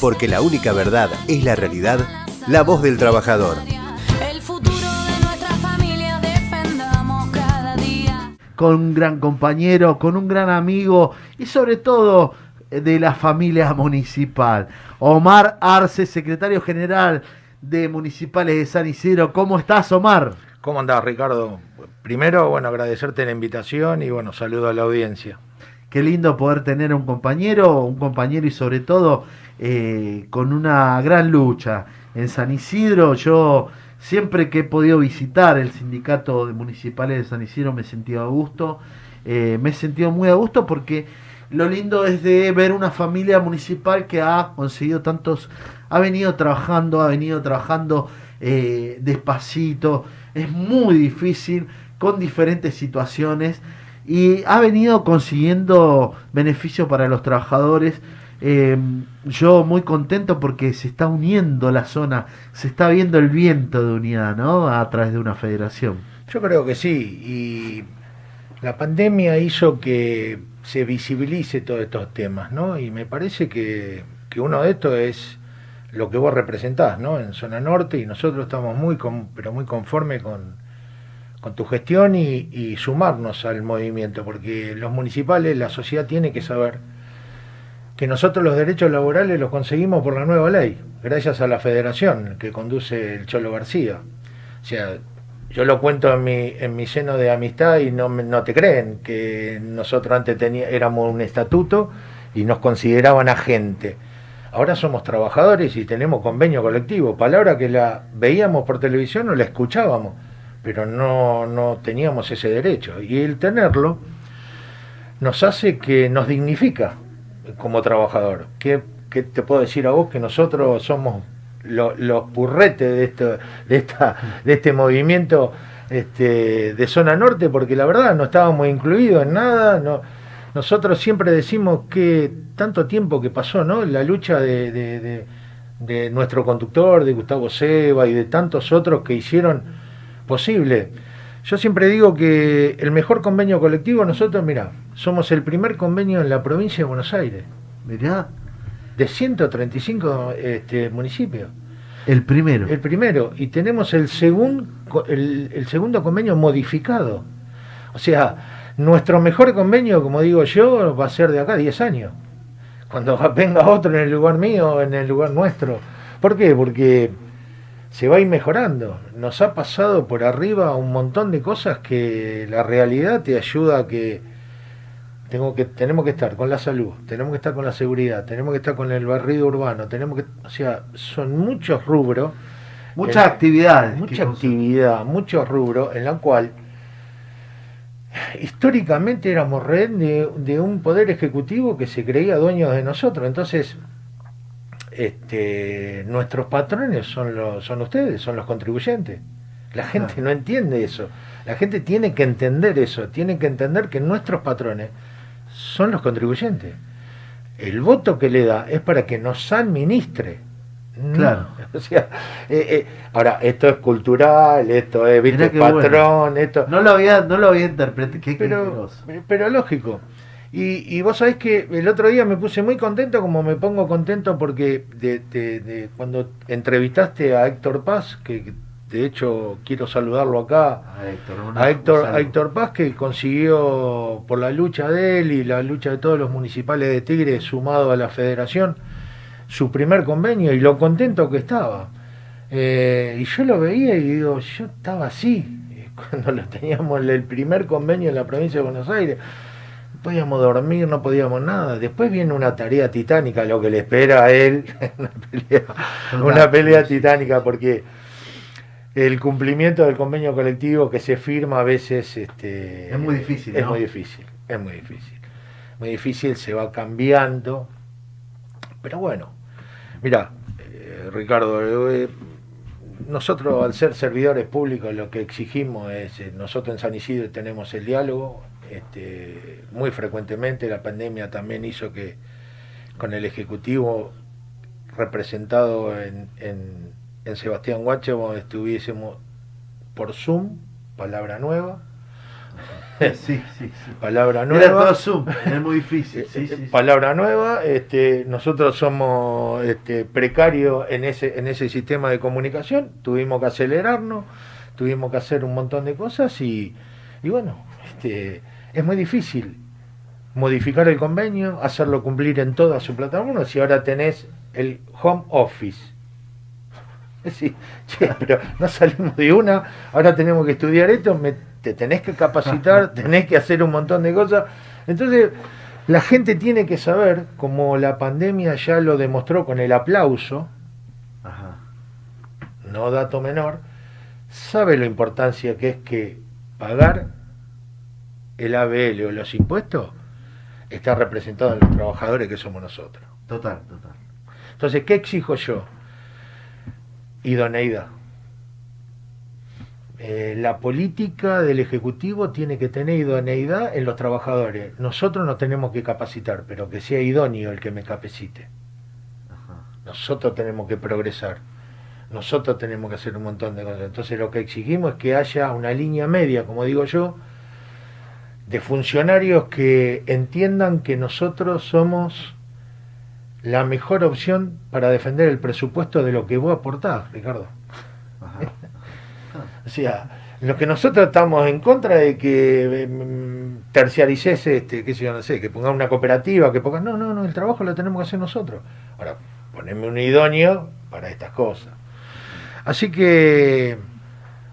porque la única verdad es la realidad, la voz del trabajador. El futuro de nuestra familia defendamos cada día. con un gran compañero, con un gran amigo y sobre todo eh, de la familia municipal. Omar Arce, secretario general de Municipales de San Isidro. ¿Cómo estás, Omar? ¿Cómo andás, Ricardo? Primero, bueno, agradecerte la invitación y bueno, saludo a la audiencia. Qué lindo poder tener un compañero, un compañero y sobre todo eh, con una gran lucha. En San Isidro yo siempre que he podido visitar el sindicato de municipales de San Isidro me he sentido a gusto. Eh, me he sentido muy a gusto porque lo lindo es de ver una familia municipal que ha conseguido tantos, ha venido trabajando, ha venido trabajando eh, despacito. Es muy difícil con diferentes situaciones y ha venido consiguiendo beneficios para los trabajadores. Eh, yo muy contento porque se está uniendo la zona, se está viendo el viento de unidad, ¿no? A través de una federación. Yo creo que sí, y la pandemia hizo que se visibilice todos estos temas, ¿no? Y me parece que, que uno de estos es lo que vos representás, ¿no? En Zona Norte y nosotros estamos muy, con- pero muy conformes con, con tu gestión y, y sumarnos al movimiento, porque los municipales, la sociedad tiene que saber que nosotros los derechos laborales los conseguimos por la nueva ley, gracias a la federación que conduce el Cholo García. O sea, yo lo cuento en mi, en mi seno de amistad y no, no te creen que nosotros antes tenía, éramos un estatuto y nos consideraban agente. Ahora somos trabajadores y tenemos convenio colectivo, palabra que la veíamos por televisión o la escuchábamos, pero no, no teníamos ese derecho. Y el tenerlo nos hace que nos dignifica como trabajador. ¿Qué, qué te puedo decir a vos? Que nosotros somos lo- los purretes de, esto, de, esta, de este movimiento este, de zona norte, porque la verdad no estábamos incluidos en nada. No, nosotros siempre decimos que tanto tiempo que pasó, ¿no? La lucha de- de- de nuestro conductor, de Gustavo Seba y de tantos otros que hicieron posible. Yo siempre digo que el mejor convenio colectivo, nosotros, mira, somos el primer convenio en la provincia de Buenos Aires, Mirá, de 135 este, municipios. el primero. El primero, y tenemos el, segun- el, el segundo convenio modificado. O sea, nuestro mejor convenio, como digo yo, va a ser de acá a 10 años. Cuando venga otro en el lugar mío, en el lugar nuestro. ¿Por qué? Porque se va a ir mejorando. Nos ha pasado por arriba un montón de cosas que la realidad te ayuda a que tengo que tenemos que estar con la salud, tenemos que estar con la seguridad, tenemos que estar con el barrido urbano, tenemos que, o sea, son muchos rubros, Muchas actividades. mucha actividad, muchos rubros en la cual históricamente éramos de, de un poder ejecutivo que se creía dueño de nosotros. Entonces, este, nuestros patrones son los, son ustedes, son los contribuyentes. La gente Claro. no entiende eso. La gente tiene que entender eso, tiene que entender que nuestros patrones son los contribuyentes. El voto que le da es para que nos administre. No. Claro. O sea, eh, eh, ahora, esto es cultural, esto es, viste, patrón, esto. No lo había, no lo había interpretado. Qué Pero, pero lógico. Y, y vos sabés que el otro día me puse muy contento, como me pongo contento porque de, de- de cuando entrevistaste a Héctor Paz, que que de hecho quiero saludarlo acá, A Héctor, a Héctor, a Paz que consiguió por la lucha de él y la lucha de todos los municipales de Tigre sumado a la federación su primer convenio y lo contento que estaba. Eh, y yo lo veía y digo, yo estaba así cuando lo teníamos el primer convenio en la provincia de Buenos Aires. Podíamos dormir, no podíamos nada. Después viene una tarea titánica, lo que le espera a él, una pelea, una pelea titánica, porque el cumplimiento del convenio colectivo que se firma a veces este, Es muy difícil, Es ¿no? muy difícil, es muy difícil. Muy difícil, se va cambiando. Pero bueno, mira, eh, Ricardo, eh, nosotros al ser servidores públicos lo que exigimos es, eh, nosotros en San Isidro tenemos el diálogo, este, muy frecuentemente la pandemia también hizo que con el Ejecutivo representado en, en, en Sebastián Guacho estuviésemos por Zoom, palabra nueva, Sí, sí, sí. Palabra Era nueva. todo Zoom, es muy difícil. Sí, Eh, sí, eh, sí. palabra nueva, este, nosotros somos este, precarios en ese, en ese sistema de comunicación, tuvimos que acelerarnos, tuvimos que hacer un montón de cosas y, y bueno, este, es muy difícil modificar el convenio, hacerlo cumplir en toda su plataforma, si ahora tenés el home office. Sí, che, pero no salimos de una, ahora tenemos que estudiar esto, me- te tenés que capacitar, tenés que hacer un montón de cosas. Entonces, la gente tiene que saber, como la pandemia ya lo demostró con el aplauso, Ajá. no dato menor, sabe la importancia que es que pagar el ABL o los impuestos está representado en los trabajadores que somos nosotros. Total, total. Entonces, ¿qué exijo yo? Idoneidad. Eh, la política del Ejecutivo tiene que tener idoneidad en los trabajadores. Nosotros nos tenemos que capacitar, pero que sea idóneo el que me capacite. Ajá. Nosotros tenemos que progresar. Nosotros tenemos que hacer un montón de cosas. Entonces lo que exigimos es que haya una línea media, como digo yo, de funcionarios que entiendan que nosotros somos la mejor opción para defender el presupuesto de lo que vos aportás, Ricardo. Ajá. O sea, lo que nosotros estamos en contra de que mm, terciarices, este, qué sé yo, no sé, que ponga una cooperativa, que ponga. No, no, no, el trabajo lo tenemos que hacer nosotros. Ahora, poneme un idóneo para estas cosas. Así que,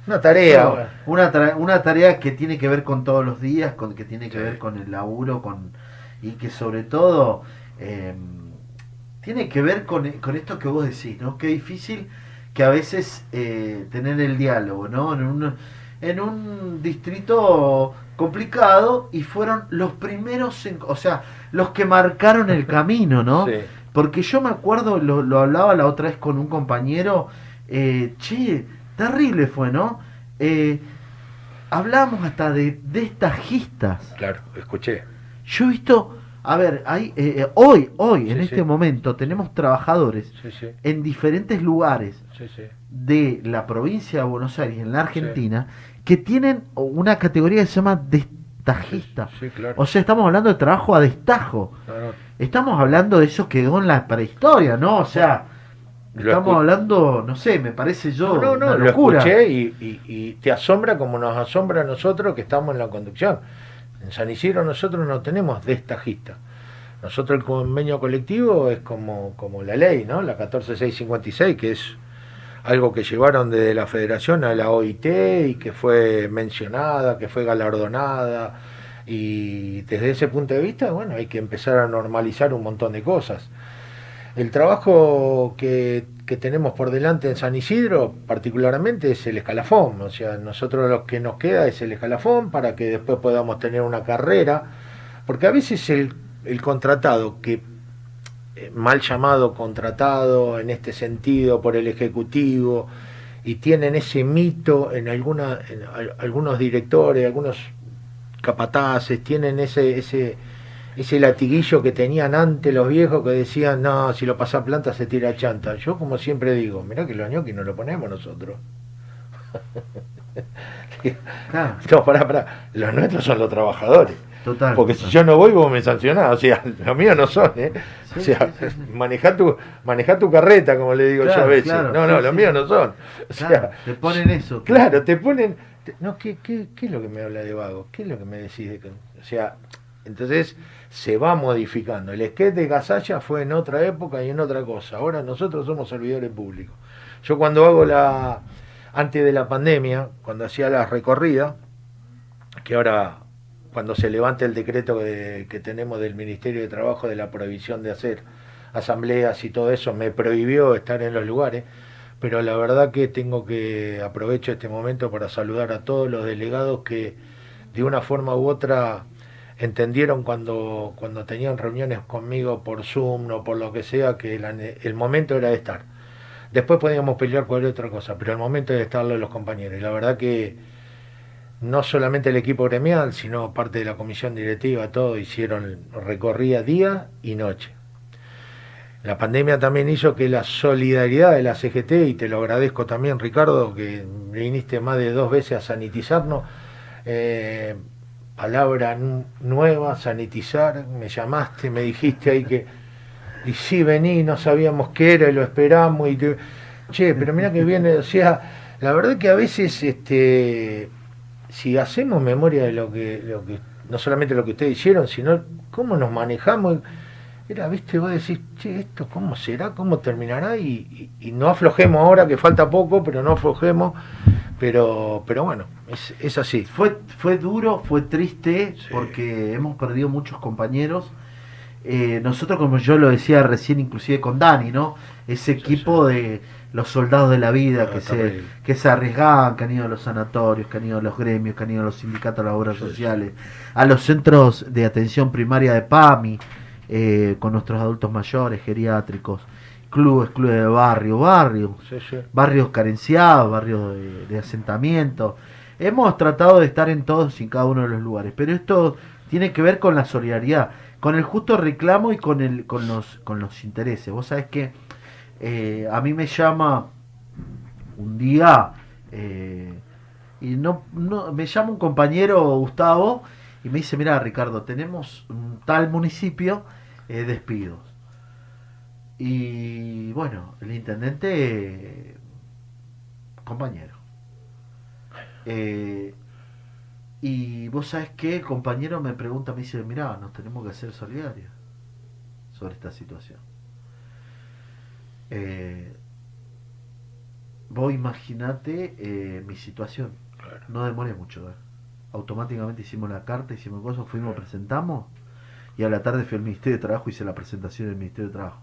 una tarea. Una, tra- una tarea que tiene que ver con todos los días, con que tiene que Sí. ver con el laburo, con y que sobre todo eh, tiene que ver con, con esto que vos decís, ¿no? Qué difícil que a veces eh, tener el diálogo, ¿no? En un, en un distrito complicado y fueron los primeros, en- o sea, los que marcaron el camino, ¿no? Sí. Porque yo me acuerdo, lo, lo hablaba la otra vez con un compañero, eh, che, terrible fue, ¿no? Eh, hablamos hasta de destajistas. Claro, escuché. Yo he visto, a ver, hay, eh, eh, hoy, hoy, en este sí. momento, tenemos trabajadores Sí, en diferentes lugares de la provincia de Buenos Aires, en la Argentina, que tienen una categoría que se llama destajista. Claro. O sea, estamos hablando de trabajo a destajo. Estamos hablando de eso que quedó en la prehistoria, ¿no? O sea, estamos escu- hablando, no sé, me parece yo No, no, no, una lo locura. escuché y, y- y te asombra como nos asombra a nosotros que estamos en la conducción. En San Isidro nosotros no tenemos destajista. Nosotros el convenio colectivo es como, como la ley, ¿no? La 14656, que es algo que llevaron desde la federación a la OIT y que fue mencionada, que fue galardonada. Y desde ese punto de vista, bueno, hay que empezar a normalizar un montón de cosas. El trabajo que, tenemos por delante en San Isidro, particularmente, es el escalafón. O sea, nosotros lo que nos queda es el escalafón para que después podamos tener una carrera. Porque a veces el, contratado, que eh, mal llamado contratado en este sentido por el Ejecutivo, y tienen ese mito en, alguna, algunos directores, algunos capataces, tienen ese, ese, ese latiguillo que tenían antes los viejos que decían, no, si lo pasa planta se tira chanta. Yo como siempre digo, mirá que los ñoquis no lo ponemos nosotros. Claro, No, pará, pará. Los nuestros son los trabajadores. total. Porque si yo no voy, vos me sancionás. O sea, los míos no son, ¿eh? Sí, o sea, sí, manejá tu, manejá tu carreta, como le digo yo a veces. claro, no, no, los míos no son. O sea, te ponen eso. Claro, te ponen. te- no, ¿qué, qué, qué es lo que me habla de vago? ¿Qué es lo que me decís de que.? O sea, entonces se va modificando. El sketch de Gasalla fue en otra época y en otra cosa. Ahora nosotros somos servidores públicos. Yo cuando hago la. Antes de la pandemia, cuando hacía la recorrida, que ahora, cuando se levante el decreto de- que tenemos del Ministerio de Trabajo de la prohibición de hacer asambleas y todo eso, me prohibió estar en los lugares pero la verdad que tengo que aprovecho este momento para saludar a todos los delegados que de una forma u otra entendieron cuando, cuando tenían reuniones conmigo por Zoom o por lo que sea que el momento era de estar. Después podíamos pelear cualquier otra cosa, pero el momento de estarlo los compañeros. Y la verdad que no solamente el equipo gremial, sino parte de la comisión directiva, todo hicieron recorrida día y noche. La pandemia también hizo que la solidaridad de la CGT, y te lo agradezco también Ricardo, que viniste más de dos veces a sanitizarnos, eh, palabra nu- nueva, sanitizar, me llamaste, me dijiste ahí que, y sí, vení, no sabíamos qué era y lo esperamos, y te- che, pero mira que viene, o sea, la verdad que a veces, este, si hacemos memoria de lo que, lo que, no solamente lo que ustedes hicieron, sino cómo nos manejamos, era, viste, vos decís, che, esto cómo será, cómo terminará, y- y no aflojemos ahora, que falta poco, pero no aflojemos, pero, pero bueno, es, es así. Fue, fue duro, fue triste, Sí. porque hemos perdido muchos compañeros. Eh, nosotros, como yo lo decía recién, inclusive con Dani, ¿no? Ese equipo de los soldados de la vida Ah, que, se, que se arriesgaban, que han ido a los sanatorios, que han ido a los gremios, que han ido a los sindicatos de las obras sí. sociales, a los centros de atención primaria de PAMI, eh, con nuestros adultos mayores, geriátricos, clubes, clubes de barrio, barrios, Sí, sí. barrios carenciados, barrios de, de asentamiento. Hemos tratado de estar en todos y en cada uno de los lugares, pero esto tiene que ver con la solidaridad, con el justo reclamo y con el con los con los intereses. Vos sabés que eh, a mí me llama un día eh, y no, no me llama un compañero Gustavo y me dice mira Ricardo tenemos un tal municipio eh, despidos y bueno el intendente eh, compañero Eh, y vos sabés que el compañero me pregunta me dice mira nos tenemos que hacer solidarios sobre esta situación eh, vos imaginate eh, mi situación Claro. no demoré mucho. ¿eh? Automáticamente hicimos la carta, hicimos cosas, fuimos, presentamos. Y a la tarde fui al Ministerio de Trabajo, hice la presentación del Ministerio de Trabajo.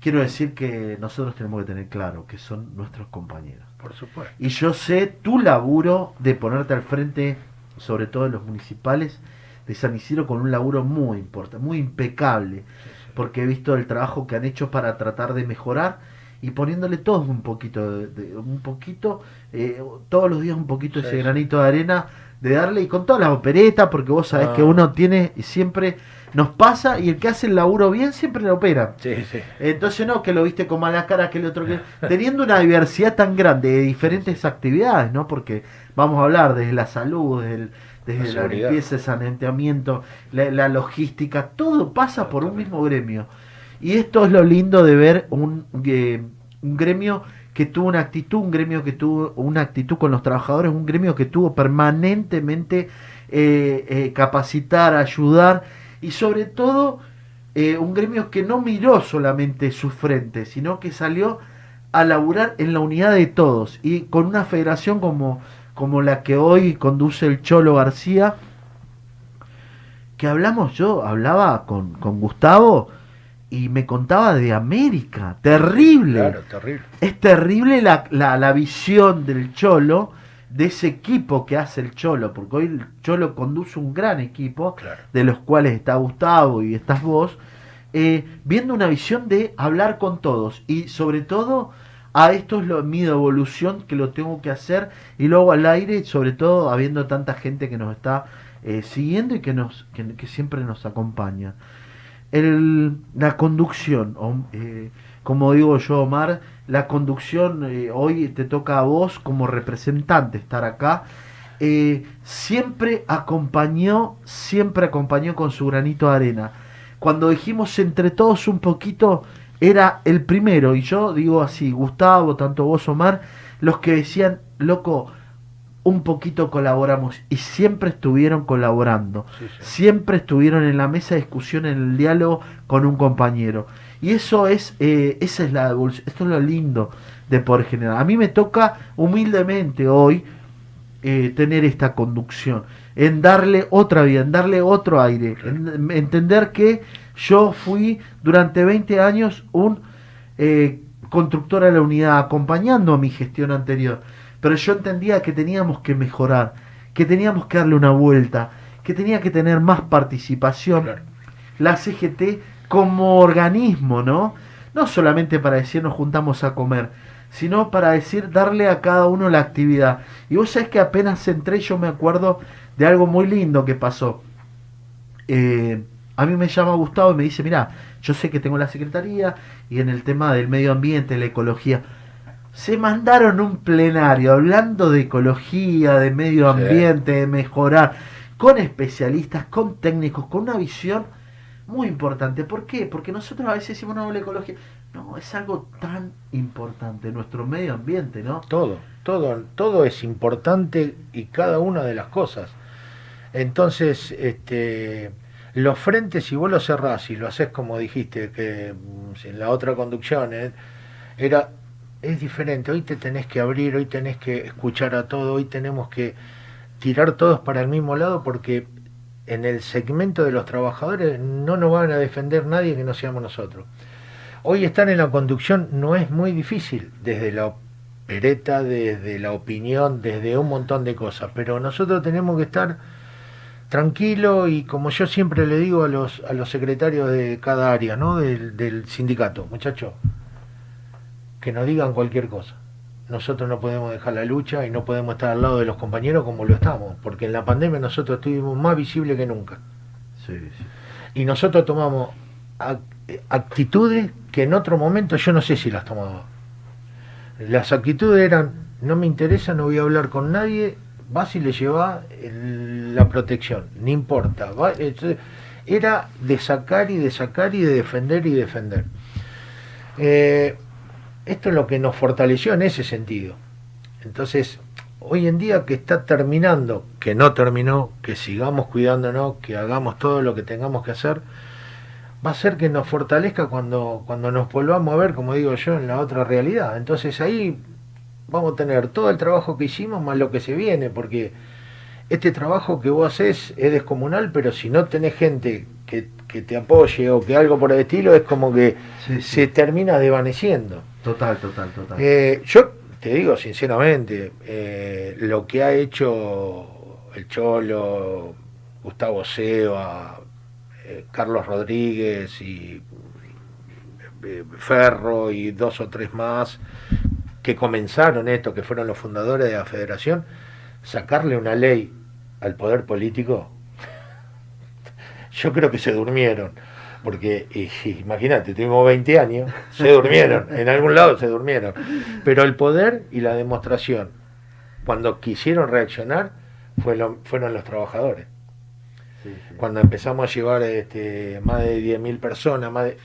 Quiero decir que nosotros tenemos que tener claro que son nuestros compañeros. por supuesto. Y yo sé tu laburo de ponerte al frente, sobre todo en los municipales de San Isidro, con un laburo muy importante, muy impecable. Porque he visto el trabajo que han hecho para tratar de mejorar y poniéndole todos un poquito, de, de- un poquito, eh, todos los días un poquito Sí, ese granito de arena de darle y con todas las operetas, porque vos sabés Ah. que uno tiene y siempre nos pasa y el que hace el laburo bien siempre lo opera. Sí, sí. Entonces no, que lo viste con mala cara, que el otro que... Teniendo una diversidad tan grande de diferentes actividades, ¿no? Porque vamos a hablar desde la salud, desde, el- desde La limpieza, el saneamiento, la, la logística, todo pasa por un mismo gremio. Y esto es lo lindo de ver un, eh, un gremio que tuvo una actitud, un gremio que tuvo una actitud con los trabajadores, un gremio que tuvo permanentemente eh, eh, capacitar, ayudar y sobre todo eh, un gremio que no miró solamente su frente, sino que salió a laburar en la unidad de todos y con una federación como, como la que hoy conduce el Cholo García, que hablamos, yo hablaba con, con Gustavo y me contaba de América, terrible. Claro, terrible. Es terrible la, la, la visión del Cholo, de ese equipo que hace el Cholo, porque hoy el Cholo conduce un gran equipo, Claro. de los cuales está Gustavo y estás vos, eh, viendo una visión de hablar con todos y sobre todo a esto es lo, mi evolución que lo tengo que hacer y luego al aire sobre todo habiendo tanta gente que nos está eh, siguiendo y que nos que, que siempre nos acompaña el, la conducción o, eh, como digo yo Omar la conducción eh, hoy te toca a vos como representante estar acá eh, siempre acompañó siempre acompañó con su granito de arena cuando dijimos entre todos un poquito, era el primero, y yo digo así, Gustavo, tanto vos, Omar, los que decían, loco, un poquito colaboramos, y siempre estuvieron colaborando, Sí, sí. siempre estuvieron en la mesa de discusión, en el diálogo con un compañero. Y eso es, eh, esa es la evolución, esto es lo lindo de poder generar. A mí me toca humildemente hoy eh, tener esta conducción, en darle otra vida, en darle otro aire, en entender que yo fui durante 20 años un eh, constructor de la unidad, acompañando a mi gestión anterior, pero yo entendía que teníamos que mejorar, que teníamos que darle una vuelta, que tenía que tener más participación Claro. la CGT como organismo, ¿no? No solamente para decir nos juntamos a comer, sino para decir darle a cada uno la actividad. Y vos sabés que apenas entré yo me acuerdo de algo muy lindo que pasó. Eh, a mí me llama Gustavo y me dice, mira, yo sé que tengo la secretaría y en el tema del medio ambiente, la ecología, se mandaron un plenario hablando de ecología, de medio Sí. ambiente, de mejorar, con especialistas, con técnicos, con una visión muy importante. ¿Por qué? Porque nosotros a veces decimos, no, ecología. No, es algo tan importante, nuestro medio ambiente, ¿no? Todo, todo, todo es importante y cada una de las cosas. Entonces, este, los frentes, si vos los cerrás y lo haces como dijiste, que mm, en la otra conducción, eh, era, es diferente. Hoy te tenés que abrir, hoy tenés que escuchar a todo, hoy tenemos que tirar todos para el mismo lado porque en el segmento de los trabajadores no nos van a defender nadie que no seamos nosotros. Hoy estar en la conducción no es muy difícil, desde la pereta, desde la opinión, desde un montón de cosas, pero nosotros tenemos que estar tranquilos y como yo siempre le digo a los, secretarios de cada área, ¿no? del, del sindicato, muchachos, que nos digan cualquier cosa. Nosotros no podemos dejar la lucha y no podemos estar al lado de los compañeros como lo estamos, porque en la pandemia nosotros estuvimos más visibles que nunca Sí, sí. y nosotros tomamos ac- actitudes que en otro momento yo no sé si las tomaba. Las actitudes eran, no me interesa, no voy a hablar con nadie, vas y le llevas la protección, no importa. va- era de sacar y de sacar y de defender y defender. Eh, esto es lo que nos fortaleció en ese sentido. Entonces, hoy en día que está terminando, que no terminó, que sigamos cuidándonos, que hagamos todo lo que tengamos que hacer, va a ser que nos fortalezca cuando, cuando nos volvamos a ver, como digo yo, en la otra realidad. Entonces ahí vamos a tener todo el trabajo que hicimos más lo que se viene, porque este trabajo que vos haces es descomunal, pero si no tenés gente que, que te apoye o que algo por el estilo, es como que Sí, sí. se termina desvaneciendo. Total, total, total. Eh, yo te digo sinceramente, eh, lo que ha hecho el Cholo, Gustavo Seba, eh, Carlos Rodríguez y Ferro y dos o tres más que comenzaron esto, que fueron los fundadores de la federación, sacarle una ley al poder político, yo creo que se durmieron. Porque imagínate, tuvimos 20 años, se durmieron, en algún lado se durmieron. Pero el poder y la demostración, cuando quisieron reaccionar, fue lo- fueron los trabajadores. Sí, sí. Cuando empezamos a llevar este, más de 10.000 personas más de-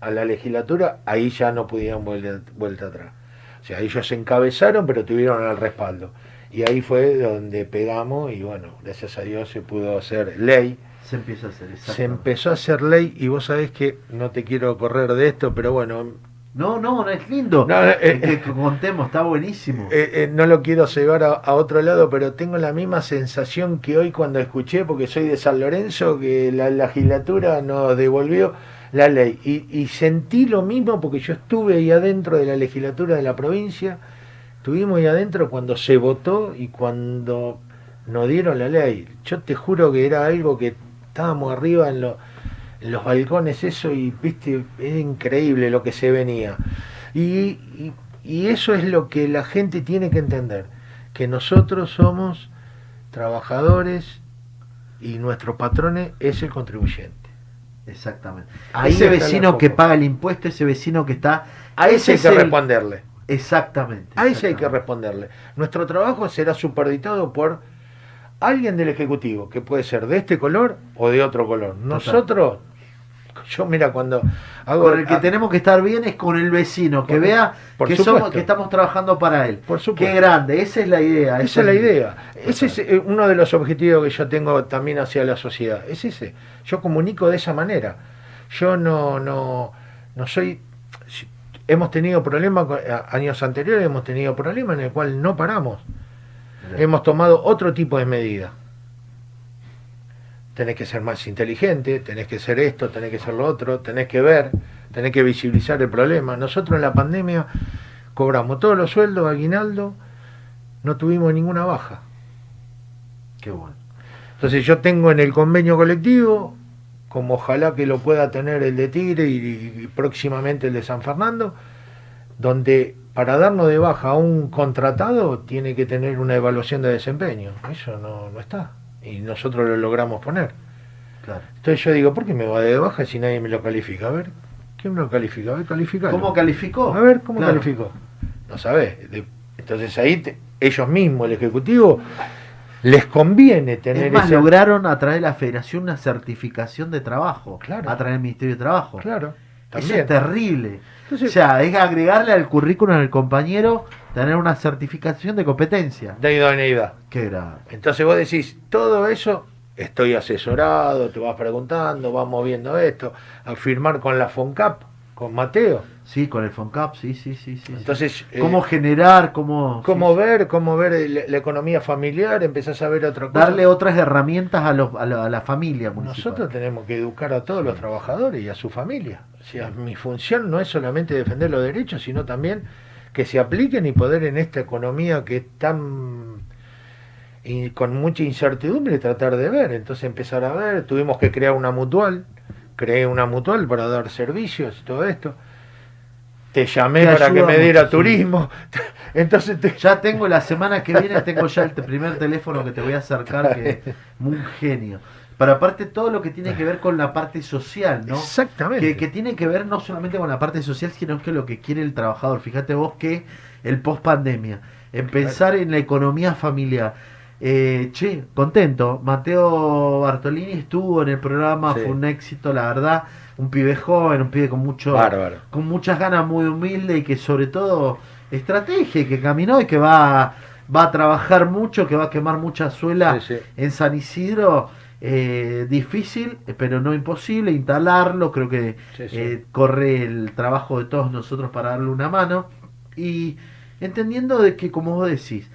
a la legislatura, ahí ya no pudieron vuelta, vuelta atrás. O sea, ellos se encabezaron, pero tuvieron el respaldo. Y ahí fue donde pegamos y bueno, gracias a Dios se pudo hacer ley. Se empieza a hacer, Se empezó a hacer ley y vos sabés que no te quiero correr de esto, pero bueno, No, no, no es lindo. No, eh, eh, que contemos, está buenísimo. eh, eh, no lo quiero llevar a, a otro lado, pero tengo la misma sensación que hoy cuando escuché, porque soy de San Lorenzo, que la legislatura nos devolvió la ley. Y, y sentí lo mismo porque yo estuve ahí adentro de la legislatura de la provincia, estuvimos ahí adentro cuando se votó y cuando nos dieron la ley. Yo te juro que era algo que estábamos arriba en, lo- en los balcones, eso, y viste, es increíble lo que se venía. Y, y- y eso es lo que la gente tiene que entender, que nosotros somos trabajadores y nuestro patrón es el contribuyente. Exactamente. Ahí ese vecino que paga el impuesto, ese vecino que está. A ese hay que el- responderle. Exactamente. A ese hay que responderle. Nuestro trabajo será superditado por alguien del Ejecutivo, que puede ser de este color o de otro color. Nosotros, yo mira, cuando hago... Con el que a- tenemos que estar bien es con el vecino, que vea que, supuesto. somos, que estamos trabajando para él. Por supuesto. Qué grande, esa es la idea. Esa es la idea. Ese es eh, uno de los objetivos que yo tengo también hacia la sociedad. Es ese. Yo comunico de esa manera. Yo no, no, no soy. Hemos tenido problemas, años anteriores hemos tenido problemas en el cual no paramos. Hemos tomado otro tipo de medidas. Tenés que ser más inteligente, tenés que ser esto, tenés que ser lo otro, tenés que ver, tenés que visibilizar el problema. Nosotros en la pandemia cobramos todos los sueldos, aguinaldo, no tuvimos ninguna baja. Qué bueno. Entonces yo tengo en el convenio colectivo, como ojalá que lo pueda tener el de Tigre y, y próximamente el de San Fernando, donde para darnos de baja a un contratado tiene que tener una evaluación de desempeño. Eso no, no está. Y nosotros lo logramos poner. Claro. Entonces yo digo, ¿por qué me va de baja si nadie me lo califica? A ver, ¿quién me lo califica? A ver, califica. ¿Cómo calificó? A ver, ¿cómo Claro. calificó? no sabés. Entonces ahí te- ellos mismos, el Ejecutivo, les conviene tener Es más, ese- lograron a través de la federación una certificación de trabajo. Claro. A través del Ministerio de Trabajo. Claro, Eso es terrible. Entonces- o sea, es agregarle al currículum del compañero tener una certificación de competencia. de idoneidad. Qué grave. Entonces vos decís, todo eso, estoy asesorado, te vas preguntando, vamos viendo esto, a firmar con la FONCAP, con Mateo. Sí, con el FONCAP, sí, sí, sí. sí. Entonces, eh, cómo generar, cómo, cómo sí, sí. ver, cómo ver el- la economía familiar, empezás a ver otra cosa. darle otras herramientas a, los- a, la, a la familia municipal. Nosotros tenemos que educar a todos los trabajadores y a su familia. O sea, mi función no es solamente defender los derechos, sino también que se apliquen y poder en esta economía que es tan y con mucha incertidumbre tratar de ver. Entonces empezar a ver, tuvimos que crear una mutual, creé una mutual para dar servicios y todo esto. Te llamé Te para que me diera turismo. Entonces te, Ya tengo la semana que viene, tengo ya el primer teléfono que te voy a acercar, que es un genio. Pero aparte todo lo que tiene que ver con la parte social, ¿no? Exactamente. Que, que tiene que ver no solamente con la parte social, sino que lo que quiere el trabajador. Fíjate vos que el post pandemia, en pensar en la economía familiar. Eh, che, contento. Mateo Bartolini estuvo en el programa, Sí. fue un éxito, la verdad. Un pibe joven, un pibe con mucho, Bárbaro. con muchas ganas, muy humilde y que sobre todo estrategia, que caminó y que va, va a trabajar mucho, que va a quemar mucha suela Sí, sí. en San Isidro. eh, difícil, eh, pero no imposible, instalarlo. Creo que eh, corre el trabajo de todos nosotros para darle una mano. Y entendiendo de que, como vos decís,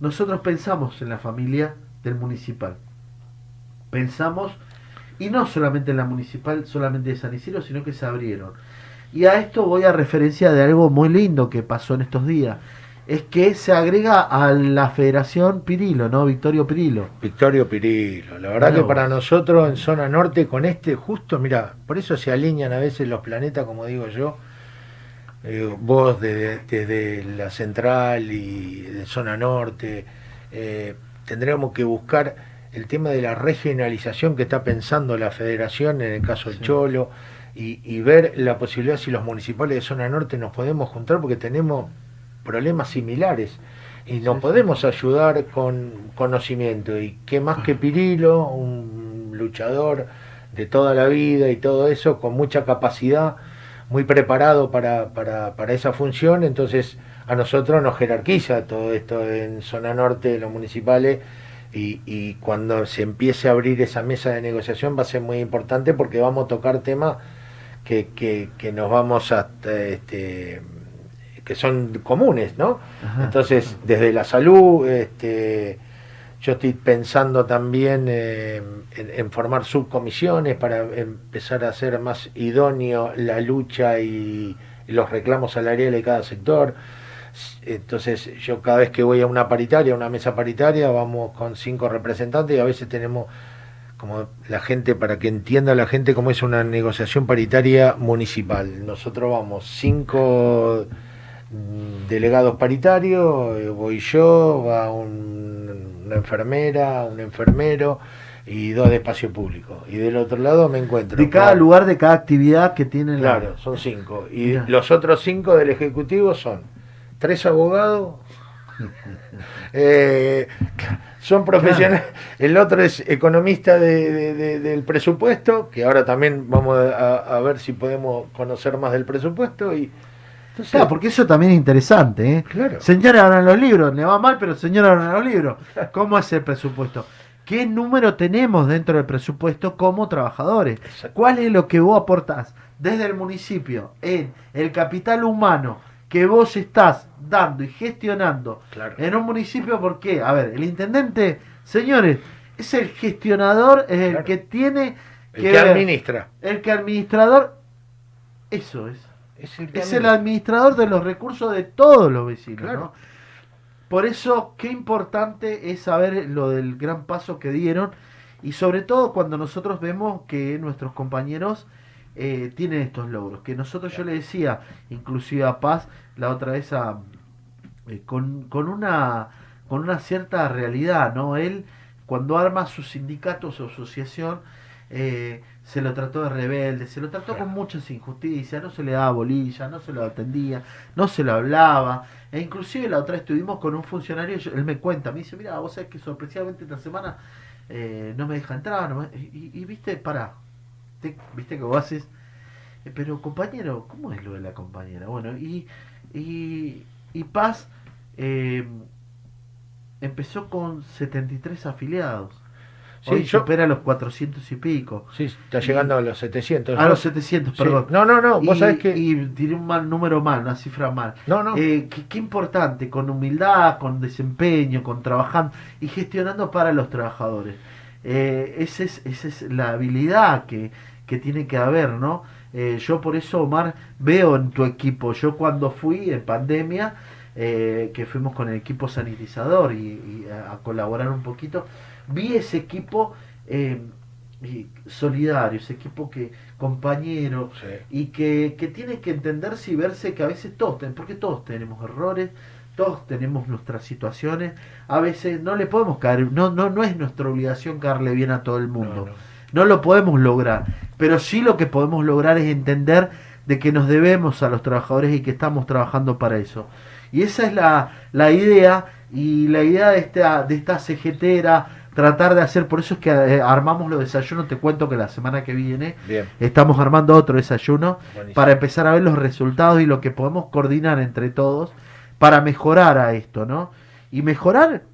nosotros pensamos en la familia del municipal. Pensamos, y no solamente en la municipal, solamente de San Isidro, sino que se abrieron. Y a esto voy a referencia de algo muy lindo que pasó en estos días. Es que se agrega a la Federación Pirilo, ¿no? Victorio Pirilo. Victorio Pirilo. La verdad que para nosotros en zona norte con este justo, mira, por eso se alinean a veces los planetas, como digo yo. Eh, vos desde, desde la central y de zona norte, eh, tendríamos que buscar el tema de la regionalización que está pensando la federación, en el caso del Sí. Cholo, y, y ver la posibilidad si los municipales de zona norte nos podemos juntar porque tenemos problemas similares y nos Sí, sí. podemos ayudar con conocimiento. Y qué más que Pirilo, un luchador de toda la vida y todo eso, con mucha capacidad, muy preparado para, para, para esa función. Entonces, a nosotros nos jerarquiza todo esto en zona norte de los municipales. Y, y cuando se empiece a abrir esa mesa de negociación va a ser muy importante porque vamos a tocar temas que, que, que nos vamos a este, que son comunes, ¿no? Ajá. Entonces, desde la salud, este, yo estoy pensando también eh, en, formar subcomisiones para empezar a hacer más idóneo la lucha y, los reclamos salariales de cada sector. Entonces, yo cada vez que voy a una paritaria, a una mesa paritaria, vamos con cinco representantes y a veces tenemos como la gente, para que entienda la gente cómo es una negociación paritaria municipal. Nosotros vamos cinco delegados paritarios, eh, voy yo, va un- una enfermera, un enfermero y dos de espacio público. Y del otro lado me encuentro. De cada con- lugar, de cada actividad que tiene la... Claro, son cinco. Y los otros cinco del Ejecutivo son tres abogados, eh, son profesionales. El otro es economista de- de- de- del presupuesto, que ahora también vamos a, a ver si podemos conocer más del presupuesto. y entonces, Claro, porque eso también es interesante, ¿eh? Claro. Señora, abran los libros, le va mal, pero señora, abran los libros. ¿Cómo es el presupuesto? ¿Qué número tenemos dentro del presupuesto como trabajadores? ¿Cuál es lo que vos aportás desde el municipio en el capital humano que vos estás dando y gestionando Claro. en un municipio? Porque, a ver, el intendente, señores, es el gestionador, es el Claro. que tiene el que administra. el que administrador, eso es. Es el, Es el administra. administrador de los recursos de todos los vecinos. Claro. ¿no? Por eso, qué importante es saber lo del gran paso que dieron y sobre todo cuando nosotros vemos que nuestros compañeros eh, tienen estos logros. Que nosotros, yo le decía, inclusive a Paz, la otra vez a, eh, con, con, una, con una cierta realidad, ¿no? Él, cuando arma su sindicato, su asociación, eh, se lo trató de rebelde, se lo trató con muchas injusticias, no se le daba bolilla, no se lo atendía, no se lo hablaba, e inclusive la otra vez estuvimos con un funcionario, él me cuenta, me dice, mira, vos sabés que sorpresivamente esta semana eh, no me deja entrar, no me- y, y viste, pará, te- viste que vos haces, eh, pero compañero, ¿cómo es lo de la compañera? Bueno, y, y, y Paz eh, empezó con 73 afiliados. Sí, Hoy yo- supera los 400 y pico. Sí, está llegando a los 700. A los 700, Sí. perdón. No, no, no, vos y, sabés que... y tiré un mal número mal, una cifra mal. No, no. Eh, qué, qué importante, con humildad, con desempeño, con trabajando y gestionando para los trabajadores. Eh, esa, es, esa es la habilidad que, que tiene que haber, ¿no? Eh, yo por eso, Omar, veo en tu equipo, yo cuando fui en pandemia, eh, que fuimos con el equipo sanitizador y, y a, a colaborar un poquito, vi ese equipo eh, y solidario, ese equipo que compañero, Sí. y que, que tiene que entenderse y verse que a veces todos, porque todos tenemos errores, todos tenemos nuestras situaciones, a veces no le podemos caer, no, no, no es nuestra obligación caerle bien a todo el mundo, No, no. no lo podemos lograr, pero sí lo que podemos lograr es entender de que nos debemos a los trabajadores y que estamos trabajando para eso. Y esa es la, la idea, y la idea de esta, de esta CGT era tratar de hacer, por eso es que eh, armamos los desayunos, te cuento que la semana que viene Bien. estamos armando otro desayuno Buenísimo. para empezar a ver los resultados y lo que podemos coordinar entre todos para mejorar a esto, ¿no? Y mejorar,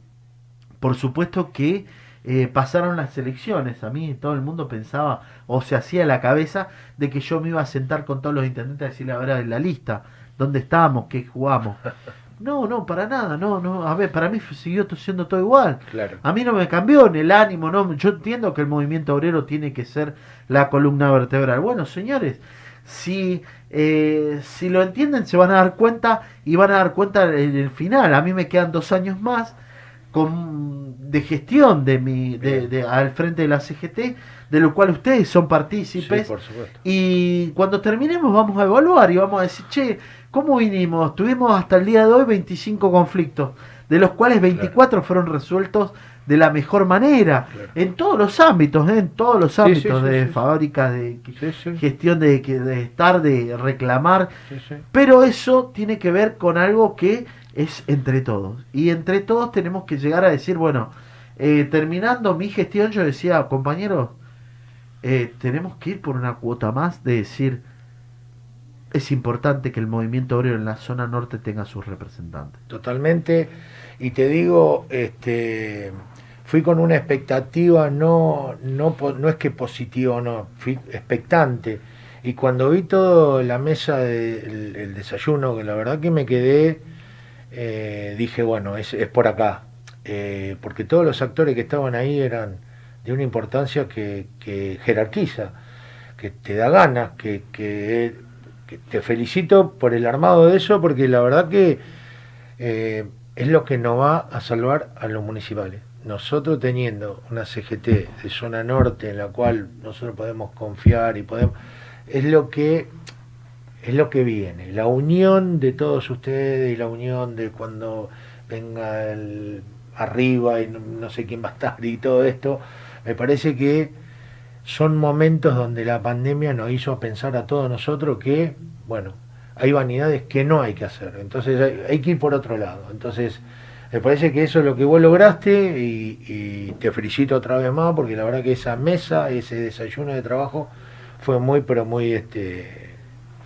por supuesto que eh, pasaron las elecciones. A mí todo el mundo pensaba o se hacía la cabeza de que yo me iba a sentar con todos los intendentes a decirle a ver en la lista, ¿dónde estamos? ¿Qué jugamos? No, no, para nada, no, no. A ver, para mí siguió siendo todo igual. Claro. A mí no me cambió en el ánimo, no. Yo entiendo que el movimiento obrero tiene que ser la columna vertebral. Bueno, señores, si, eh, si lo entienden, se van a dar cuenta y van a dar cuenta en el final. A mí me quedan dos años más con, de gestión de mi, de, de- al frente de la CGT, de lo cual ustedes son Sí, partícipes. por supuesto. Y cuando terminemos vamos a evaluar y vamos a decir, che, ¿cómo vinimos? Tuvimos hasta el día de hoy 25 conflictos, de los cuales 24 fueron resueltos de la mejor manera, Claro. en todos los ámbitos, ¿eh? en todos los ámbitos sí, sí, de sí. fábricas, de gestión de, estar, de reclamar, pero eso tiene que ver con algo que es entre todos. Y entre todos tenemos que llegar a decir, bueno, eh, terminando mi gestión, yo decía, compañeros, eh, tenemos que ir por una cuota más de decir, es importante que el movimiento obrero en la zona norte tenga sus representantes. Totalmente. Y te digo, este, fui con una expectativa, no, no, no es que positiva no, fui expectante. Y cuando vi todo la mesa del el desayuno, que la verdad que me quedé, eh, dije, bueno, es, es por acá. Eh, porque todos los actores que estaban ahí eran de una importancia que, jerarquiza, que te da ganas, que, te felicito por el armado de eso, porque la verdad que eh, es lo que nos va a salvar a los municipales. Nosotros teniendo una CGT de zona norte en la cual nosotros podemos confiar y podemos es lo que es lo que viene, la unión de todos ustedes y la unión de cuando venga el arriba y no sé quién va a estar y todo esto, me parece que son momentos donde la pandemia nos hizo pensar a todos nosotros que, bueno, hay vanidades que no hay que hacer, entonces hay, que ir por otro lado. Entonces, me parece que eso es lo que vos lograste y, y te felicito otra vez más porque la verdad que esa mesa, ese desayuno de trabajo fue muy, pero muy, este,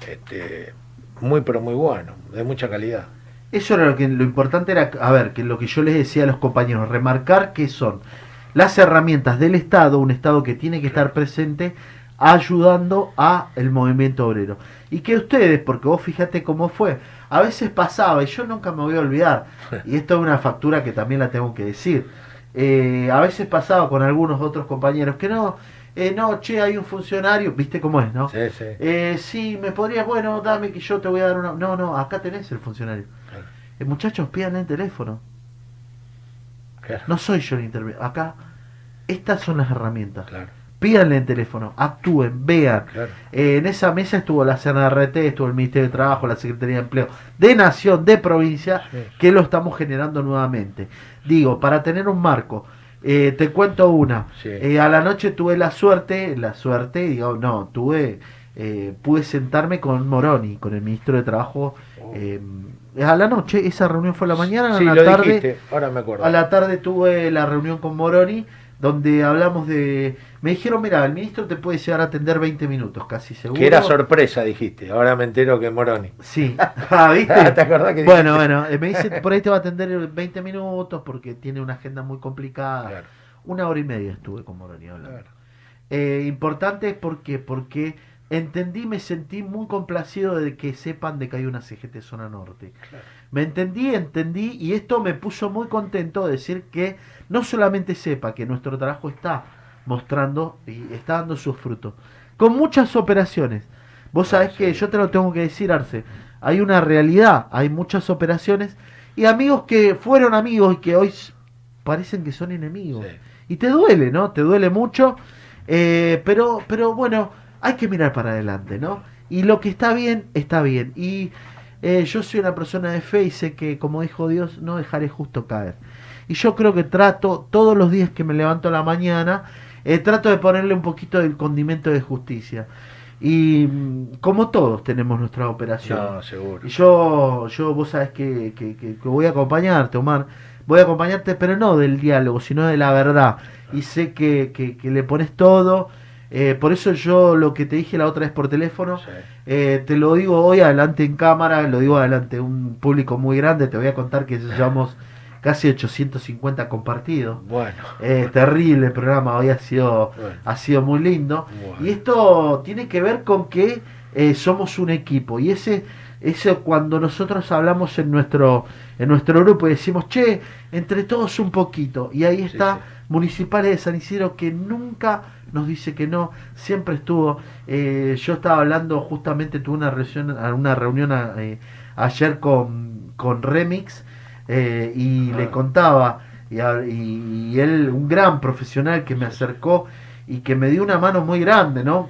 este, muy, pero muy bueno, de mucha calidad. Eso era lo que lo importante era, a ver, que lo que yo les decía a los compañeros, remarcar que son las herramientas del Estado, un Estado que tiene que estar presente ayudando a el movimiento obrero. Y que ustedes, porque vos fíjate cómo fue, a veces pasaba, y yo nunca me voy a olvidar, y esto es una factura que también la tengo que decir, eh, a veces pasaba con algunos otros compañeros que no, eh, no, che, hay un funcionario, viste cómo es, ¿no? Sí, sí. Eh, sí, me podrías, bueno, dame que yo te voy a dar una... No, no, acá tenés el funcionario. Eh, muchachos, pidan el teléfono. Claro, No soy yo el intermediario. Acá, estas son las herramientas. claro, Pídanle el teléfono, actúen, vean. claro. Eh, en esa mesa estuvo la CNRT, estuvo el Ministerio de Trabajo, la Secretaría de Empleo, de Nación, de Provincia, Sí. que lo estamos generando nuevamente. Digo, para tener un marco, Eh, te cuento una. Sí. Eh, a la noche tuve la suerte, la suerte, digo, no, tuve, eh, pude sentarme con Moroni, con el ministro de Trabajo. eh, a la noche, esa reunión fue a la mañana. Sí, a la tarde. dijiste, ahora me acuerdo. A la tarde tuve la reunión con Moroni, donde hablamos de. Me dijeron, mira, el ministro te puede llegar a atender 20 minutos, casi seguro. Que era sorpresa, dijiste. Ahora me entero que Moroni. Sí, ah, ¿viste? ¿Te acordás que Bueno, bueno, eh, me dice, por ahí te va a atender 20 minutos porque tiene una agenda muy complicada. Claro, Una hora y media estuve con Moroni hablando. claro. Eh, importante porque porque entendí, me sentí muy complacido de que sepan de que hay una CGT Zona Norte. Claro. Me entendí, entendí y esto me puso muy contento de decir que no solamente sepa que nuestro trabajo está mostrando y está dando sus frutos, con muchas operaciones. Vos Ah, sabés sí. que yo te lo tengo que decir, Arce, hay una realidad, hay muchas operaciones y amigos que fueron amigos y que hoy parecen que son enemigos. Sí. Y te duele, ¿no? Te duele mucho, eh, pero, pero bueno, hay que mirar para adelante, ¿no? Y lo que está bien, está bien. Y eh, yo soy una persona de fe y sé que, como dijo Dios, no dejaré justo caer. Y yo creo que trato, todos los días que me levanto a la mañana, eh, trato de ponerle un poquito del condimento de justicia. Y mm, como todos tenemos nuestra operación. No, seguro. Y yo, yo vos sabés que, que- que- que voy a acompañarte, Omar. Voy a acompañarte, pero no del diálogo, sino de la verdad. Y sé que, que- que le pones todo. Eh, por eso yo lo que te dije la otra vez por teléfono, Sí. eh, te lo digo hoy adelante en cámara, lo digo adelante de un público muy grande. Te voy a contar que llevamos casi 850 compartidos. Bueno, Eh, terrible el programa, hoy ha sido, Bueno. ha sido muy lindo. Bueno. Y esto tiene que ver con que eh, somos un equipo. Y ese, eso cuando nosotros hablamos en nuestro, en nuestro grupo y decimos, che, entre todos un poquito. Y ahí está sí. Municipales de San Isidro que nunca nos dice que no, siempre estuvo. eh, yo estaba hablando, justamente tuve una reunión, una reunión eh, ayer con, con Remix eh, y le Ah. contaba, y, a- y- y él, un gran profesional que me acercó y que me dio una mano muy grande, ¿no?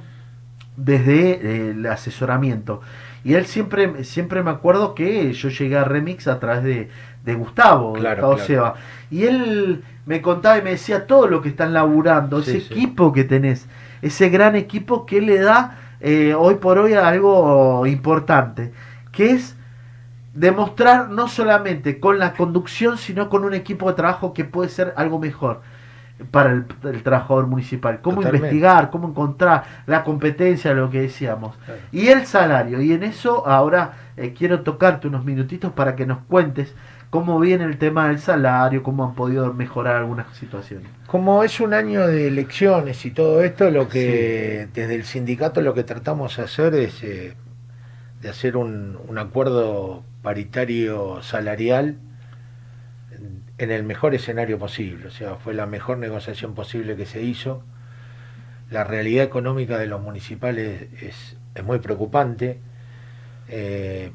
Desde el asesoramiento. Y él siempre, siempre me acuerdo que yo llegué a Remix a través de, de Gustavo, de Claro, Gustavo claro. Seba. Y él me contaba y me decía todo lo que están laburando, Sí, ese sí. equipo que tenés, ese gran equipo que le da eh, hoy por hoy algo importante, que es demostrar no solamente con la conducción, sino con un equipo de trabajo que puede ser algo mejor para el, el trabajador municipal. Cómo Totalmente. investigar, cómo encontrar la competencia, lo que decíamos. Claro. Y el salario. Y en eso ahora eh, quiero tocarte unos minutitos para que nos cuentes cómo viene el tema del salario, cómo han podido mejorar algunas situaciones. Como es un año de elecciones y todo esto, lo que desde el sindicato lo que tratamos de hacer es eh, de hacer un, un acuerdo paritario salarial en- en el mejor escenario posible. O sea, fue la mejor negociación posible que se hizo. La realidad económica de los municipales es, es muy preocupante. Eh,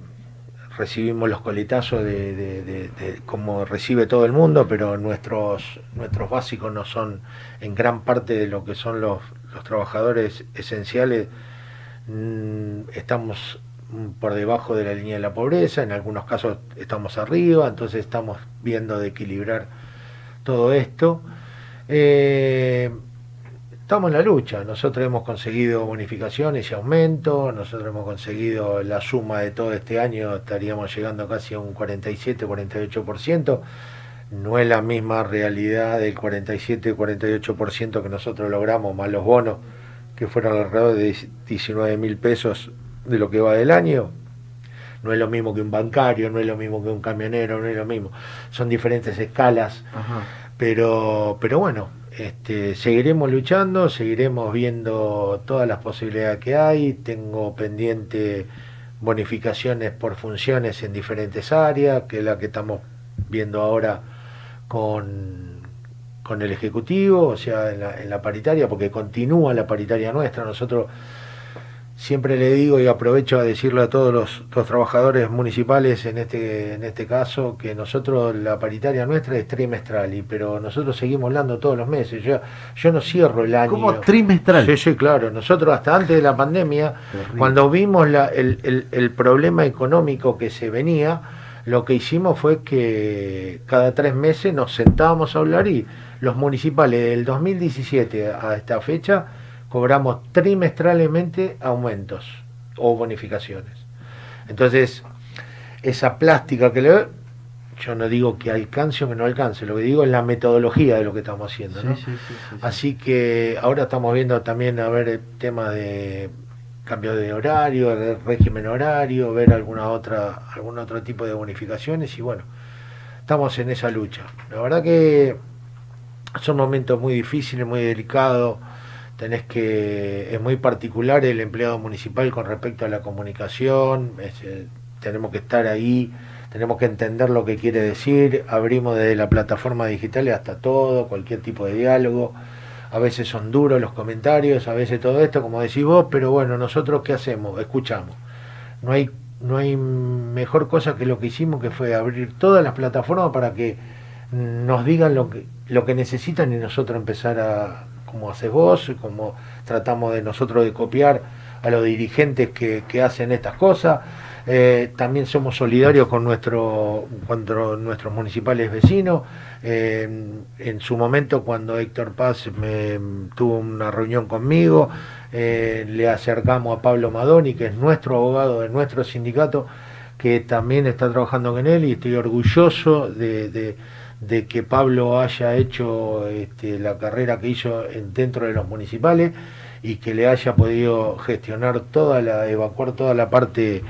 recibimos los coletazos de, de- como recibe todo el mundo, pero nuestros, nuestros básicos no son en gran parte de lo que son los, trabajadores esenciales. Mm, estamos por debajo de la línea de la pobreza, en algunos casos estamos arriba, entonces estamos viendo de equilibrar todo esto. Eh, estamos en la lucha, nosotros hemos conseguido bonificaciones y aumentos, nosotros hemos conseguido la suma de todo este año, estaríamos llegando casi a un 47-48%, no es la misma realidad del 47-48% que nosotros logramos, más los bonos, que fueron alrededor de 19 mil pesos de lo que va del año. No es lo mismo que un bancario, no es lo mismo que un camionero, no es lo mismo. Son diferentes escalas Ajá. pero pero bueno este, seguiremos luchando seguiremos viendo todas las posibilidades que hay. Tengo pendiente bonificaciones por funciones en diferentes áreas que es la que estamos viendo ahora con con el ejecutivo o sea en la, en la paritaria porque continúa la paritaria nuestra. Nosotros siempre le digo y aprovecho a decirle a todos los, los trabajadores municipales en este en este caso que nosotros la paritaria nuestra es trimestral y pero nosotros seguimos hablando todos los meses. Yo yo no cierro el año. Como trimestral. sí sí claro. Nosotros hasta antes de la pandemia cuando vimos la- el, el- el problema económico que se venía lo que hicimos fue que cada tres meses nos sentábamos a hablar y los municipales del 2017 a esta fecha cobramos trimestralmente aumentos o bonificaciones. Entonces, esa plástica que le yo no digo que alcance o que no alcance, lo que digo es la metodología de lo que estamos haciendo. Sí, ¿no? sí, sí, sí, sí. Así que ahora estamos viendo también a ver el tema de cambio de horario, de régimen horario, ver alguna otra, algún otro tipo de bonificaciones y bueno, estamos en esa lucha. La verdad que son momentos muy difíciles, muy delicados. Tenés que, es muy particular el empleado municipal con respecto a la comunicación, eh, tenemos que estar ahí, tenemos que entender lo que quiere decir, abrimos desde la plataforma digital hasta todo, cualquier tipo de diálogo, a veces son duros los comentarios, a veces todo esto, como decís vos, pero bueno, nosotros qué hacemos, escuchamos. No hay, no hay mejor cosa que lo que hicimos, que fue abrir todas las plataformas para que nos digan lo que, lo que necesitan y nosotros empezar a, como haces vos, como tratamos de nosotros de copiar a los dirigentes que, que hacen estas cosas. Eh, también somos solidarios con, nuestro, con nuestros municipales vecinos. Eh, en su momento, cuando Héctor Paz me, tuvo una reunión conmigo, eh, le acercamos a Pablo Madoni, que es nuestro abogado de nuestro sindicato, que también está trabajando con él y estoy orgulloso de, de, de que Pablo haya hecho este, la carrera que hizo en, dentro de los municipales y que le haya podido gestionar toda la, evacuar toda la parte,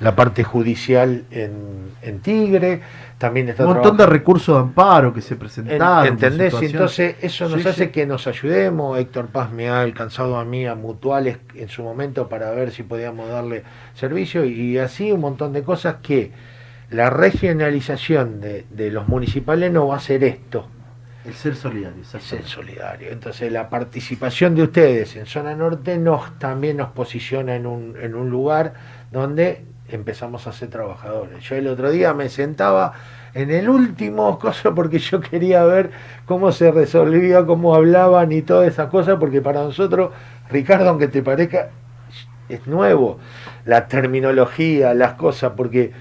la parte judicial en, en Tigre. También está Un montón de recursos de amparo que se en- presentaron. de ¿Entendés? Entonces eso nos Sí, hace sí. que nos ayudemos. Héctor Paz me ha alcanzado a mí a mutuales en su momento para ver si podíamos darle servicio y así un montón de cosas que la regionalización de, de los municipales no va a ser esto, El ser solidario, es ser solidario. Entonces la participación de ustedes en zona norte nos también nos posiciona en un, en un lugar donde empezamos a ser trabajadores. Yo el otro día me sentaba en el último cosa porque yo quería ver cómo se resolvía, cómo hablaban y todas esas cosas, porque para nosotros, Ricardo, aunque te parezca, es nuevo, la terminología, las cosas, porque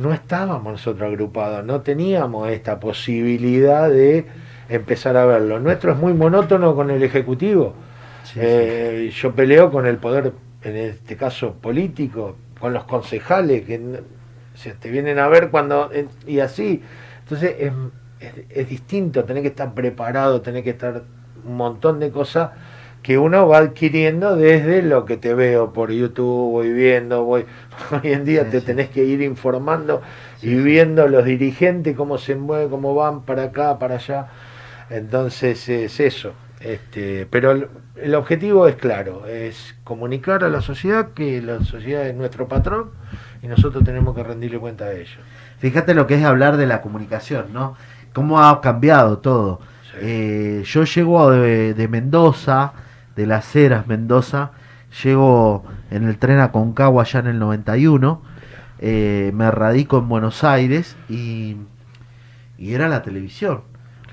no estábamos nosotros agrupados, no teníamos esta posibilidad de empezar a verlo. Nuestro es muy monótono con el Ejecutivo. Sí, sí. Eh, Yo peleo con el poder, en este caso político, con los concejales que se te vienen a ver cuando. y así. Entonces es, es- es distinto, tenés que estar preparado, tenés que estar un montón de cosas que uno va adquiriendo desde lo que te veo por YouTube, voy viendo, voy hoy en día Sí, te sí. tenés que ir informando Sí, y viendo los dirigentes cómo se mueven, cómo van para acá, para allá. Entonces es eso. Este, pero el, el objetivo es claro, es comunicar a la sociedad que la sociedad es nuestro patrón y nosotros tenemos que rendirle cuenta a ellos. Fíjate lo que es hablar de la comunicación, ¿no? Cómo ha cambiado todo. Eh, yo llego de, de Mendoza, de las Heras Mendoza, llego en el tren a Concagua ya en el 91, eh, me radico en Buenos Aires y, y era la televisión.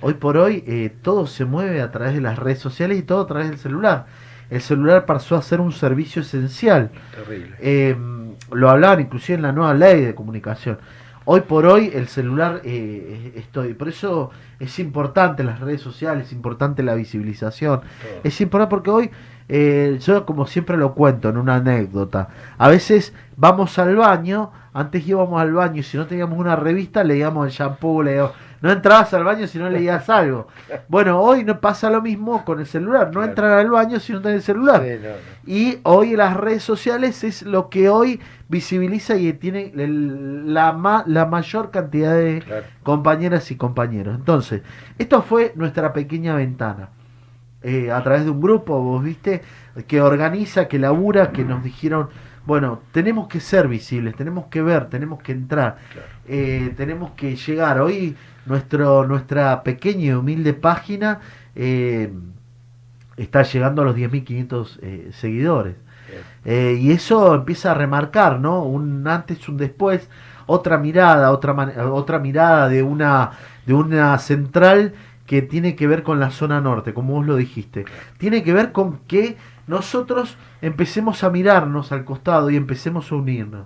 Hoy por hoy eh, todo se mueve a través de las redes sociales y todo a través del celular. El celular pasó a ser un servicio esencial. Terrible. Eh, lo hablaban inclusive en la nueva ley de comunicación. Hoy por hoy el celular eh, estoy, por eso es importante las redes sociales, es importante la visibilización, es importante porque hoy eh, yo como siempre lo cuento en una anécdota, a veces vamos al baño, antes íbamos al baño y si no teníamos una revista leíamos el shampoo, leíamos- no entrabas al baño si no leías algo. Bueno, hoy no pasa lo mismo con el celular, no Claro. entran al baño si no tenés el celular. Sí, no, no. Y hoy las redes sociales es lo que hoy visibiliza y tiene el- la, ma- la mayor cantidad de Claro. compañeras y compañeros. Entonces, esto fue nuestra pequeña ventana. Eh, a través de un grupo, vos viste, que organiza, que labura, que nos dijeron, bueno, tenemos que ser visibles, tenemos que ver, tenemos que entrar, Claro. eh, tenemos que llegar. Hoy nuestro, nuestra pequeña y humilde página eh, está llegando a los 10.500 eh, seguidores. Eh, y eso empieza a remarcar, ¿no? Un antes, un después, otra mirada, otra, otra mirada de una, de una central que tiene que ver con la zona norte, como vos lo dijiste. Tiene que ver con que nosotros empecemos a mirarnos al costado y empecemos a unirnos.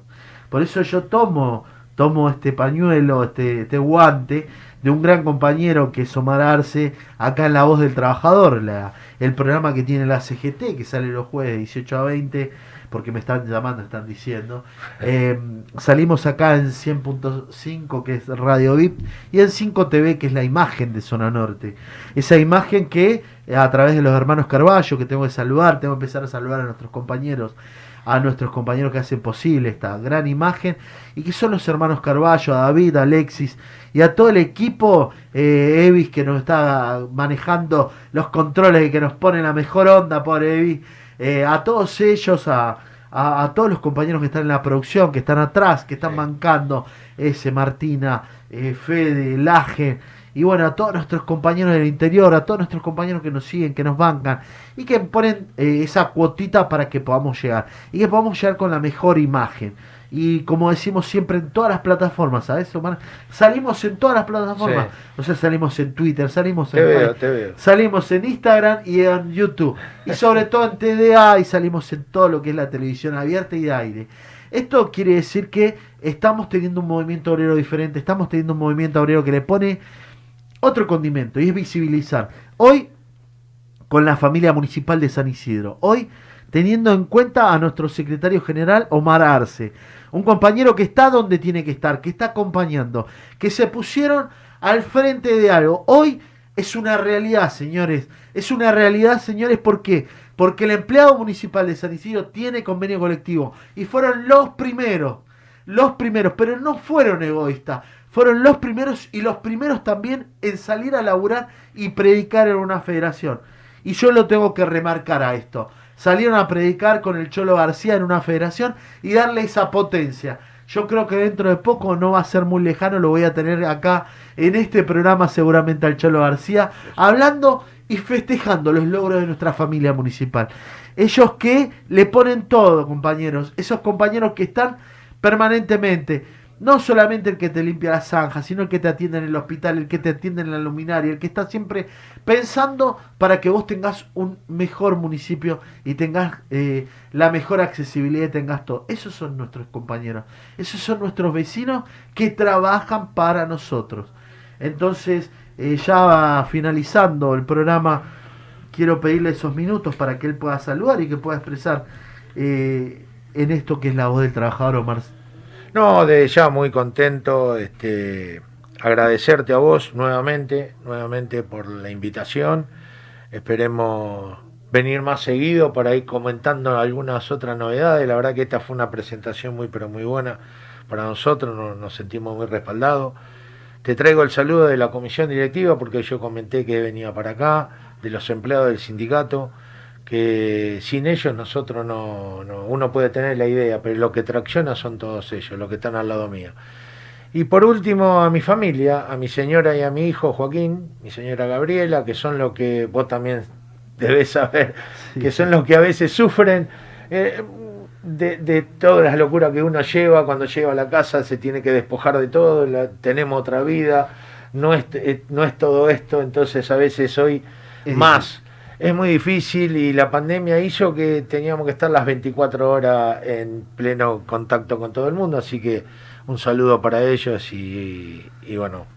Por eso yo tomo tomo este pañuelo, este, este guante de un gran compañero que es Omar Arce, acá en La Voz del Trabajador, la, el programa que tiene la CGT, que sale los jueves de 18 a 20, porque me están llamando, están diciendo. Eh, salimos acá en 100.5, que es Radio VIP, y en 5 TV, que es la imagen de Zona Norte. Esa imagen que a través de los hermanos Carballo, que tengo que saludar, tengo que empezar a saludar a nuestros compañeros a nuestros compañeros que hacen posible esta gran imagen y que son los hermanos Carballo, a David, a Alexis y a todo el equipo eh, Evis que nos está manejando los controles y que nos pone la mejor onda por Evis, eh, a todos ellos, a, a, a todos los compañeros que están en la producción, que están atrás, que están Sí. bancando, ese Martina, eh, Fede, Laje, y bueno, a todos nuestros compañeros del interior, a todos nuestros compañeros que nos siguen, que nos bancan y que ponen eh, esa cuotita para que podamos llegar y que podamos llegar con la mejor imagen. Y como decimos siempre en todas las plataformas, ¿sabes? Omar? Salimos en todas las plataformas. Sí. O sea, salimos en Twitter, salimos en veo, veo. Salimos en Instagram y en YouTube. Y sobre todo en TDA y salimos en todo lo que es la televisión abierta y de aire. Esto quiere decir que estamos teniendo un movimiento obrero diferente, estamos teniendo un movimiento obrero que le pone otro condimento y es visibilizar. Hoy, con la familia municipal de San Isidro, hoy teniendo en cuenta a nuestro secretario general Omar Arce, un compañero que está donde tiene que estar, que está acompañando, que se pusieron al frente de algo. Hoy es una realidad, señores. Es una realidad, señores, ¿por qué? Porque el empleado municipal de San Isidro tiene convenio colectivo y fueron los primeros, los primeros, pero no fueron egoístas, fueron los primeros y los primeros también en salir a laburar y predicar en una federación. Y yo lo tengo que remarcar a esto. Salieron a predicar con el Cholo García en una federación y darle esa potencia. Yo creo que dentro de poco no va a ser muy lejano, lo voy a tener acá en este programa seguramente al Cholo García, hablando y festejando los logros de nuestra familia municipal. Ellos que le ponen todo, compañeros, esos compañeros que están permanentemente, no solamente el que te limpia la zanja, sino el que te atiende en el hospital, el que te atiende en la luminaria, el que está siempre pensando para que vos tengas un mejor municipio y tengas eh, la mejor accesibilidad y tengas todo. Esos son nuestros compañeros, esos son nuestros vecinos que trabajan para nosotros. Entonces, eh, ya finalizando el programa, quiero pedirle esos minutos para que él pueda saludar y que pueda expresar eh, en esto que es la voz del trabajador Omar. No, de ya muy contento, este, agradecerte a vos nuevamente, nuevamente por la invitación. Esperemos venir más seguido para ir comentando algunas otras novedades. La verdad que esta fue una presentación muy pero muy buena para nosotros, nos, nos sentimos muy respaldados. Te traigo el saludo de la comisión directiva porque yo comenté que venía para acá, de los empleados del sindicato, que sin ellos nosotros no, no- uno puede tener la idea, pero lo que tracciona son todos ellos, los que están al lado mío. Y por último a mi familia, a mi señora y a mi hijo Joaquín, mi señora Gabriela, que son los que vos también debes saber, Sí. que son los que a veces sufren eh, de, de todas las locuras que uno lleva, cuando llega a la casa se tiene que despojar de todo, la- tenemos otra vida, no es, eh, no es todo esto, entonces a veces hoy Es más. Es muy difícil y la pandemia hizo que teníamos que estar las 24 horas en pleno contacto con todo el mundo, así que un saludo para ellos y, bueno,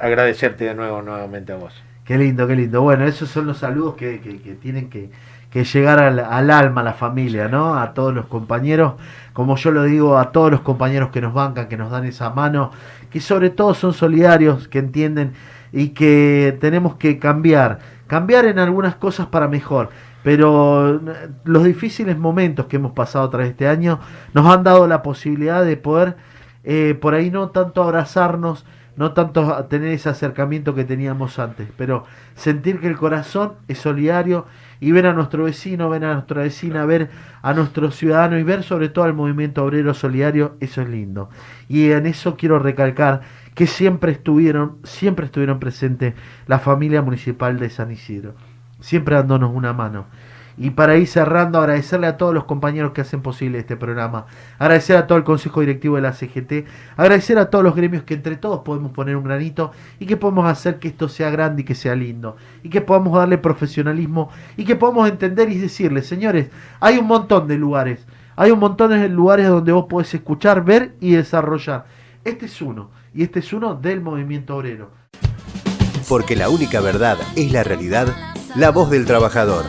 agradecerte de nuevo nuevamente a vos. Qué lindo, qué lindo. Bueno, esos son los saludos que, tienen que, que llegar al, al alma, a la familia, ¿no? A todos los compañeros, como yo lo digo, a todos los compañeros que nos bancan, que nos dan esa mano, que sobre todo son solidarios, que entienden y que tenemos que cambiar, cambiar en algunas cosas para mejor. Pero los difíciles momentos que hemos pasado tras este año nos han dado la posibilidad de poder, eh, por ahí no tanto abrazarnos, no tanto tener ese acercamiento que teníamos antes, pero sentir que el corazón es solidario y ver a nuestro vecino, ver a nuestra vecina, ver a nuestros ciudadanos y ver sobre todo al movimiento obrero solidario, eso es lindo. Y en eso quiero recalcar que siempre estuvieron, siempre estuvieron presentes la familia municipal de San Isidro, siempre dándonos una mano. Y para ir cerrando, agradecerle a todos los compañeros que hacen posible este programa, agradecer a todo el Consejo Directivo de la CGT, agradecer a todos los gremios que entre todos podemos poner un granito y que podemos hacer que esto sea grande y que sea lindo, y que podamos darle profesionalismo y que podamos entender y decirles, señores, hay un montón de lugares, Hay un montón de lugares donde vos podés escuchar, ver y desarrollar. Este es uno, y este es uno del movimiento obrero. Porque la única verdad es la realidad, la voz del trabajador.